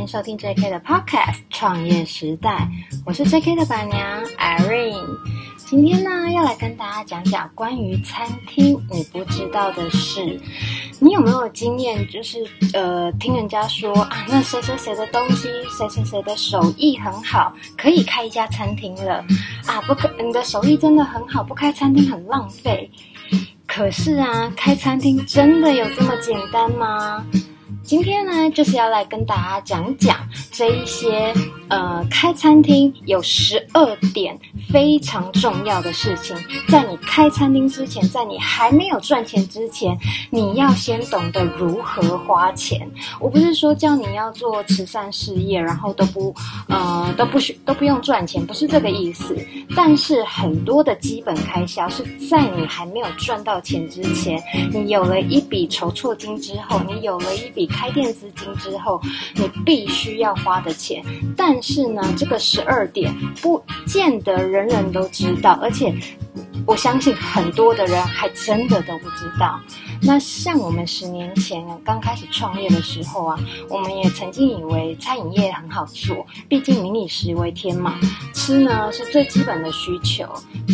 迎收听 JK 的 Podcast《创业时代》，我是 JK 的板娘 Irene。今天呢，要来跟大家讲讲关于餐厅你不知道的事。你有没有经验？就是呃，听人家说啊，那谁谁谁的东西，谁谁谁的手艺很好，可以开一家餐厅了啊！不可，你的手艺真的很好，不开餐厅很浪费。可是啊，开餐厅真的有这么简单吗？今天呢，就是要来跟大家讲讲这一些，呃，开餐厅有十二点非常重要的事情。在你开餐厅之前，在你还没有赚钱之前，你要先懂得如何花钱。我不是说叫你要做慈善事业，然后都不，呃，都不需都不用赚钱，不是这个意思。但是很多的基本开销是在你还没有赚到钱之前，你有了一笔筹措金之后，你有了一笔。开店资金之后，你必须要花的钱，但是呢，这个十二点不见得人人都知道，而且我相信很多的人还真的都不知道。那像我们十年前刚开始创业的时候啊，我们也曾经以为餐饮业很好做，毕竟民以食为天嘛，吃呢是最基本的需求。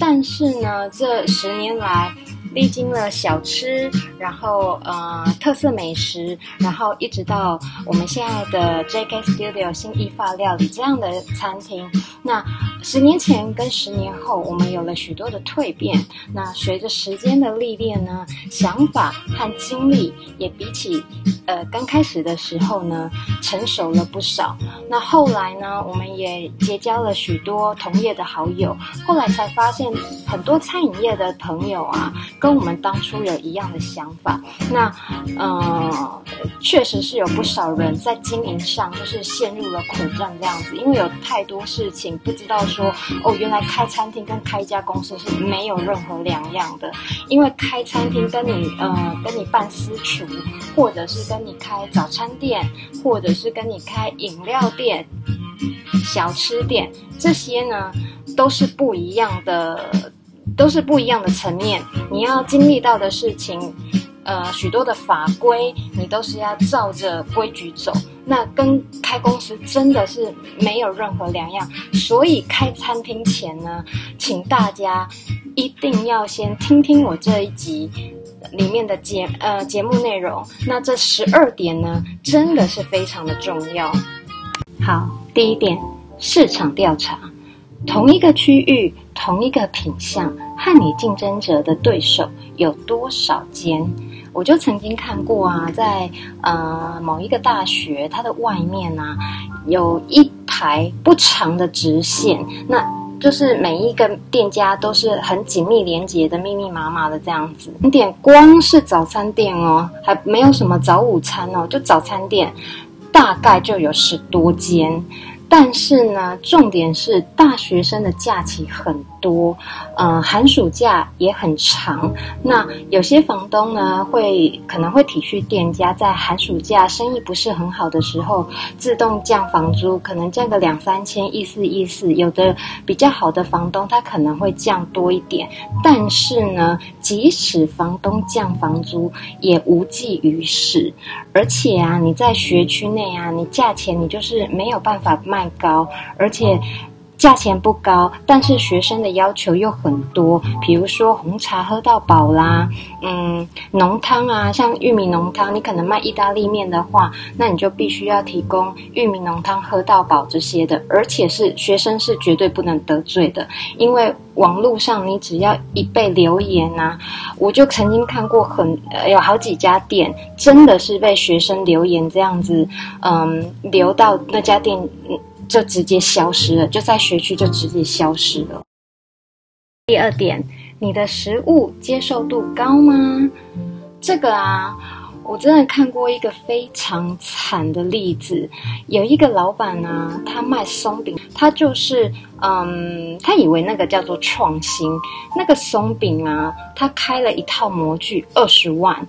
但是呢，这十年来，历经了小吃，然后呃特色美食，然后一直到我们现在的 JK Studio 新意法料理这样的餐厅。那十年前跟十年后，我们有了许多的蜕变。那随着时间的历练呢，想法和经历也比起呃刚开始的时候呢成熟了不少。那后来呢，我们也结交了许多同业的好友，后来才发现很多餐饮业的朋友啊。跟我们当初有一样的想法，那，呃，确实是有不少人在经营上就是陷入了苦战这样子，因为有太多事情不知道说，哦，原来开餐厅跟开一家公司是没有任何两样的，因为开餐厅跟你呃跟你办私厨，或者是跟你开早餐店，或者是跟你开饮料店、小吃店，这些呢都是不一样的。都是不一样的层面，你要经历到的事情，呃，许多的法规，你都是要照着规矩走。那跟开公司真的是没有任何两样。所以开餐厅前呢，请大家一定要先听听我这一集里面的节呃节目内容。那这十二点呢，真的是非常的重要。好，第一点，市场调查。同一个区域，同一个品相，和你竞争者的对手有多少间？我就曾经看过啊，在呃某一个大学，它的外面啊，有一排不长的直线，那就是每一个店家都是很紧密连接的，密密麻麻的这样子。你点光是早餐店哦，还没有什么早午餐哦，就早餐店大概就有十多间。但是呢，重点是大学生的假期很多，呃，寒暑假也很长。那有些房东呢，会可能会体恤店家在寒暑假生意不是很好的时候，自动降房租，可能降个两三千，意思意思。有的比较好的房东，他可能会降多一点。但是呢，即使房东降房租，也无济于事。而且啊，你在学区内啊，你价钱你就是没有办法卖高，而且价钱不高，但是学生的要求又很多，比如说红茶喝到饱啦，嗯，浓汤啊，像玉米浓汤，你可能卖意大利面的话，那你就必须要提供玉米浓汤喝到饱这些的，而且是学生是绝对不能得罪的，因为网络上你只要一被留言啊，我就曾经看过很呃有好几家店真的是被学生留言这样子，嗯，留到那家店。就直接消失了，就在学区就直接消失了。第二点，你的食物接受度高吗？这个啊，我真的看过一个非常惨的例子。有一个老板呢，他卖松饼，他就是嗯，他以为那个叫做创新，那个松饼啊，他开了一套模具二十万。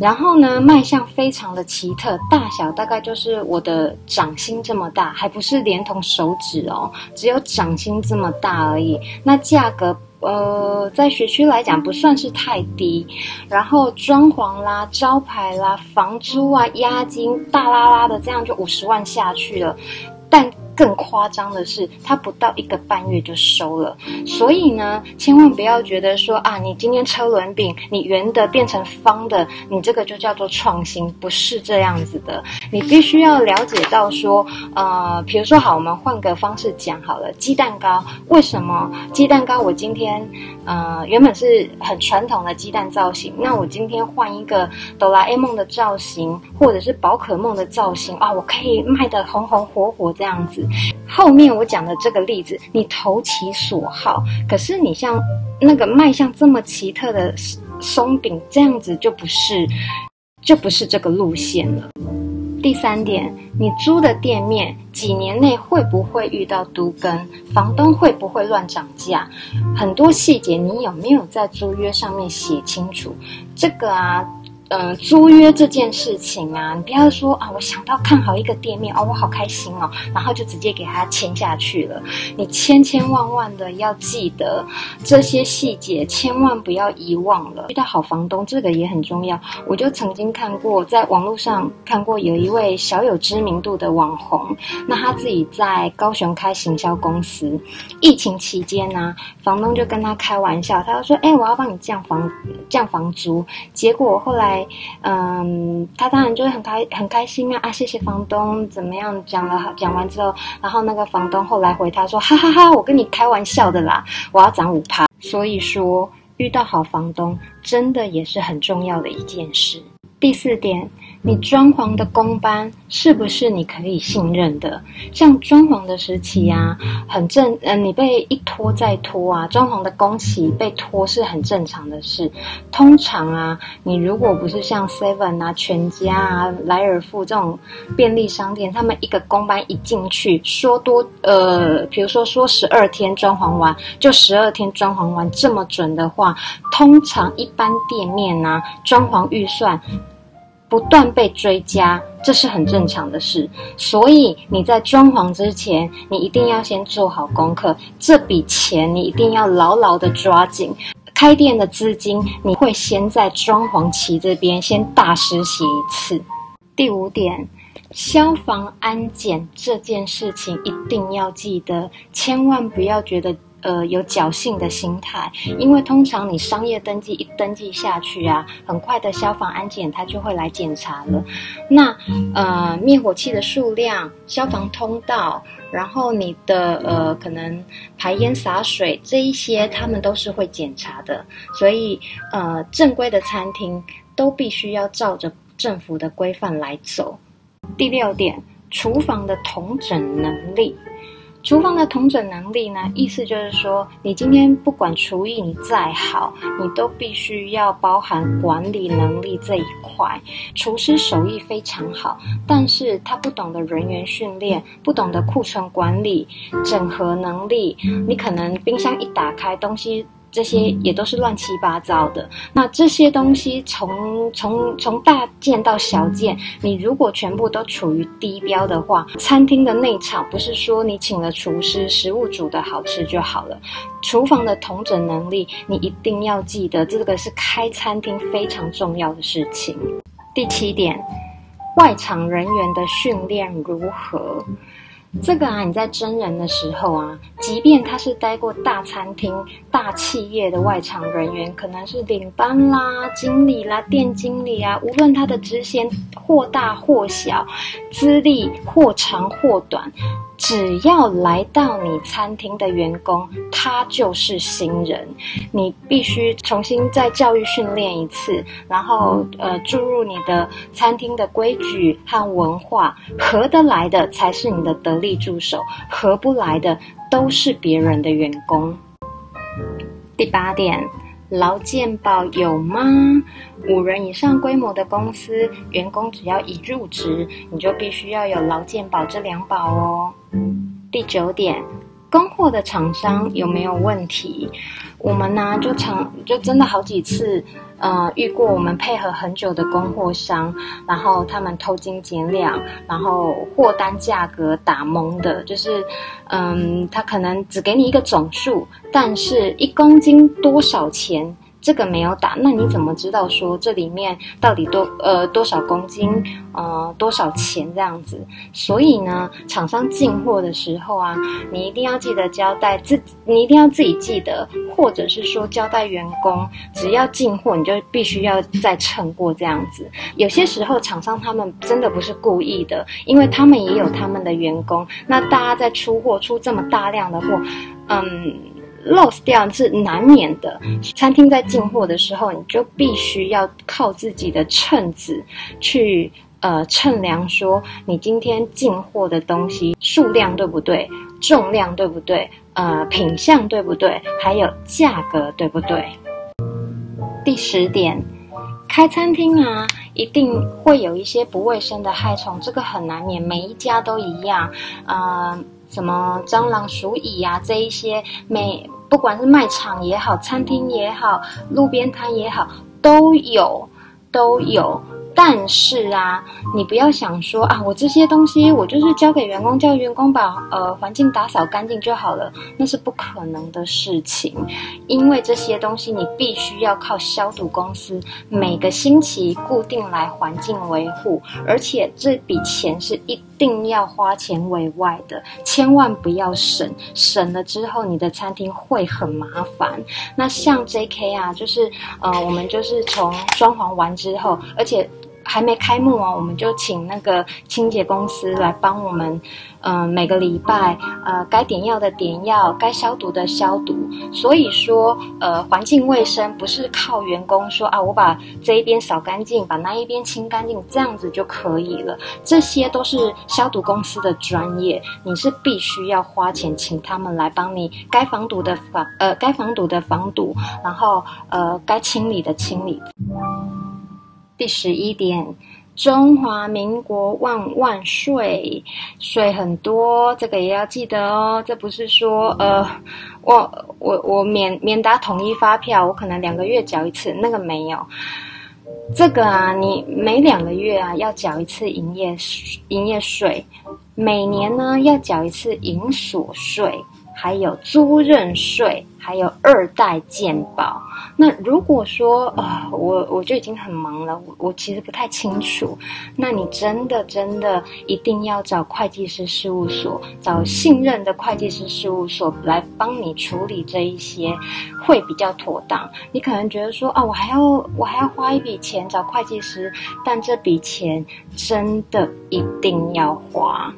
然后呢，卖相非常的奇特，大小大概就是我的掌心这么大，还不是连同手指哦，只有掌心这么大而已。那价格，呃，在学区来讲不算是太低。然后装潢啦、招牌啦、房租啊、押金大啦啦的，这样就五十万下去了，但。更夸张的是，它不到一个半月就收了。所以呢，千万不要觉得说啊，你今天车轮饼，你圆的变成方的，你这个就叫做创新，不是这样子的。你必须要了解到说，呃，比如说好，我们换个方式讲好了，鸡蛋糕为什么鸡蛋糕？我今天呃原本是很传统的鸡蛋造型，那我今天换一个哆啦 A 梦的造型，或者是宝可梦的造型啊，我可以卖得红红火火这样子。后面我讲的这个例子，你投其所好，可是你像那个卖相这么奇特的松饼这样子，就不是，就不是这个路线了。第三点，你租的店面几年内会不会遇到都跟？房东会不会乱涨价？很多细节你有没有在租约上面写清楚？这个啊。呃，租约这件事情啊，你不要说啊，我想到看好一个店面哦，我好开心哦，然后就直接给他签下去了。你千千万万的要记得这些细节，千万不要遗忘了。遇到好房东，这个也很重要。我就曾经看过，在网络上看过有一位小有知名度的网红，那他自己在高雄开行销公司，疫情期间呢、房东就跟他开玩笑，他就说：“哎，我要帮你降房降房租。”结果后来。嗯，他当然就是很开很开心啊啊！谢谢房东，怎么样？讲了讲完之后，然后那个房东后来回他说：“哈哈哈哈，我跟你开玩笑的啦，我要涨五趴。”所以说，遇到好房东真的也是很重要的一件事。第四点。你装潢的工班是不是你可以信任的？像装潢的时期啊，很正，嗯、呃，你被一拖再拖啊，装潢的工期被拖是很正常的事。通常啊，你如果不是像 Seven 啊、全家啊、莱尔富这种便利商店，他们一个工班一进去，说多呃，比如说说十二天装潢完就十二天装潢完这么准的话，通常一般店面啊，装潢预算。不断被追加，这是很正常的事。所以你在装潢之前，你一定要先做好功课。这笔钱你一定要牢牢的抓紧。开店的资金，你会先在装潢期这边先大实习一次。第五点，消防安检这件事情一定要记得，千万不要觉得。呃，有侥幸的心态，因为通常你商业登记一登记下去啊，很快的消防安检他就会来检查了。那呃，灭火器的数量、消防通道，然后你的呃可能排烟洒水这一些，他们都是会检查的。所以呃，正规的餐厅都必须要照着政府的规范来走。第六点，厨房的统整能力。厨房的同整能力呢，意思就是说，你今天不管厨艺你再好，你都必须要包含管理能力这一块。厨师手艺非常好，但是他不懂得人员训练，不懂得库存管理、整合能力，你可能冰箱一打开，东西。这些也都是乱七八糟的。那这些东西从从从大件到小件，你如果全部都处于低标的话，餐厅的内场不是说你请了厨师，食物煮得好吃就好了。厨房的同整能力，你一定要记得，这个是开餐厅非常重要的事情。第七点，外场人员的训练如何？这个啊，你在真人的时候啊，即便他是待过大餐厅、大企业的外场人员，可能是领班啦、经理啦、店经理啊，无论他的职衔或大或小，资历或长或短。只要来到你餐厅的员工，他就是新人，你必须重新再教育训练一次，然后呃注入你的餐厅的规矩和文化，合得来的才是你的得力助手，合不来的都是别人的员工。第八点。劳健保有吗？五人以上规模的公司，员工只要一入职，你就必须要有劳健保这两保哦。第九点，供货的厂商有没有问题？我们呢，就常就真的好几次，呃，遇过我们配合很久的供货商，然后他们偷斤减两，然后货单价格打蒙的，就是，嗯，他可能只给你一个总数，但是一公斤多少钱？这个没有打，那你怎么知道说这里面到底多呃多少公斤呃多少钱这样子？所以呢，厂商进货的时候啊，你一定要记得交代自，你一定要自己记得，或者是说交代员工，只要进货你就必须要再称过这样子。有些时候厂商他们真的不是故意的，因为他们也有他们的员工。那大家在出货出这么大量的货，嗯。Loss 掉是难免的。餐厅在进货的时候，你就必须要靠自己的秤子去呃称量，说你今天进货的东西数量对不对，重量对不对，呃品相对不对，还有价格对不对。第十点，开餐厅啊，一定会有一些不卫生的害虫，这个很难免，每一家都一样。呃，什么蟑螂、鼠蚁啊，这一些每。不管是卖场也好，餐厅也好，路边摊也好，都有，都有。但是啊，你不要想说啊，我这些东西我就是交给员工，叫员工把呃环境打扫干净就好了，那是不可能的事情。因为这些东西你必须要靠消毒公司每个星期固定来环境维护，而且这笔钱是一定要花钱为外的，千万不要省，省了之后你的餐厅会很麻烦。那像 JK 啊，就是呃，我们就是从装潢完之后，而且。还没开幕哦，我们就请那个清洁公司来帮我们，嗯、每个礼拜，呃，该点药的点药，该消毒的消毒。所以说，呃，环境卫生不是靠员工说啊，我把这一边扫干净，把那一边清干净，这样子就可以了。这些都是消毒公司的专业，你是必须要花钱请他们来帮你该防毒的防，呃，该防毒的防毒，然后呃，该清理的清理。第十一点，中华民国万万岁！税很多，这个也要记得哦。这不是说，呃，我我我免免打统一发票，我可能两个月缴一次，那个没有。这个啊，你每两个月啊要缴一次营业营业税，每年呢要缴一次营所税。还有租任税，还有二代健保。那如果说啊、我我就已经很忙了，我我其实不太清楚。那你真的真的一定要找会计师事务所，找信任的会计师事务所来帮你处理这一些，会比较妥当。你可能觉得说啊，我还要我还要花一笔钱找会计师，但这笔钱真的一定要花。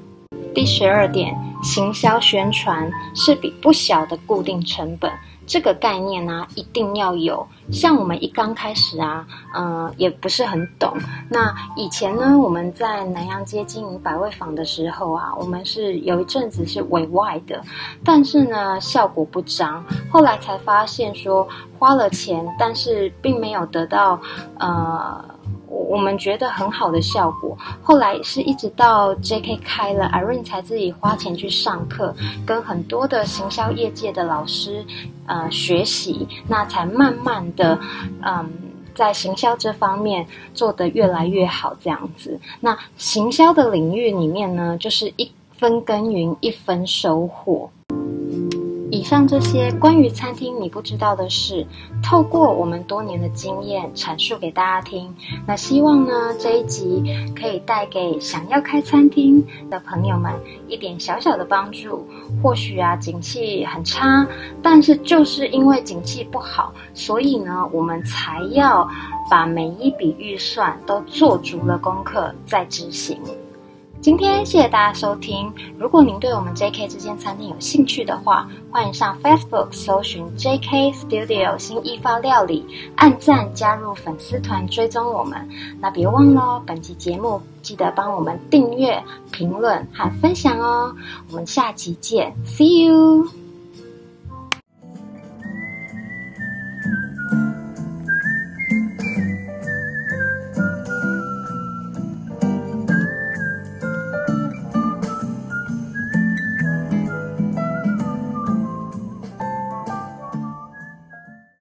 第十二点，行销宣传是笔不小的固定成本，这个概念呢、一定要有。像我们一刚开始啊，嗯、也不是很懂。那以前呢，我们在南阳街经营百味坊的时候啊，我们是有一阵子是委外的，但是呢，效果不彰。后来才发现说，花了钱，但是并没有得到，呃。我们觉得很好的效果，后来是一直到 JK 开了，Irene 才自己花钱去上课，跟很多的行销业界的老师呃学习，那才慢慢的嗯在行销这方面做得越来越好这样子。那行销的领域里面呢，就是一分耕耘一分收获。以上这些关于餐厅你不知道的事，透过我们多年的经验阐述给大家听。那希望呢，这一集可以带给想要开餐厅的朋友们一点小小的帮助。或许啊，景气很差，但是就是因为景气不好，所以呢，我们才要把每一笔预算都做足了功课再执行。今天谢谢大家收听。如果您对我们 JK 这间餐厅有兴趣的话，欢迎上 Facebook 搜寻 JK Studio 新意法料理，按赞加入粉丝团追踪我们。那别忘了本期节目记得帮我们订阅、评论和分享哦。我们下期见，See you。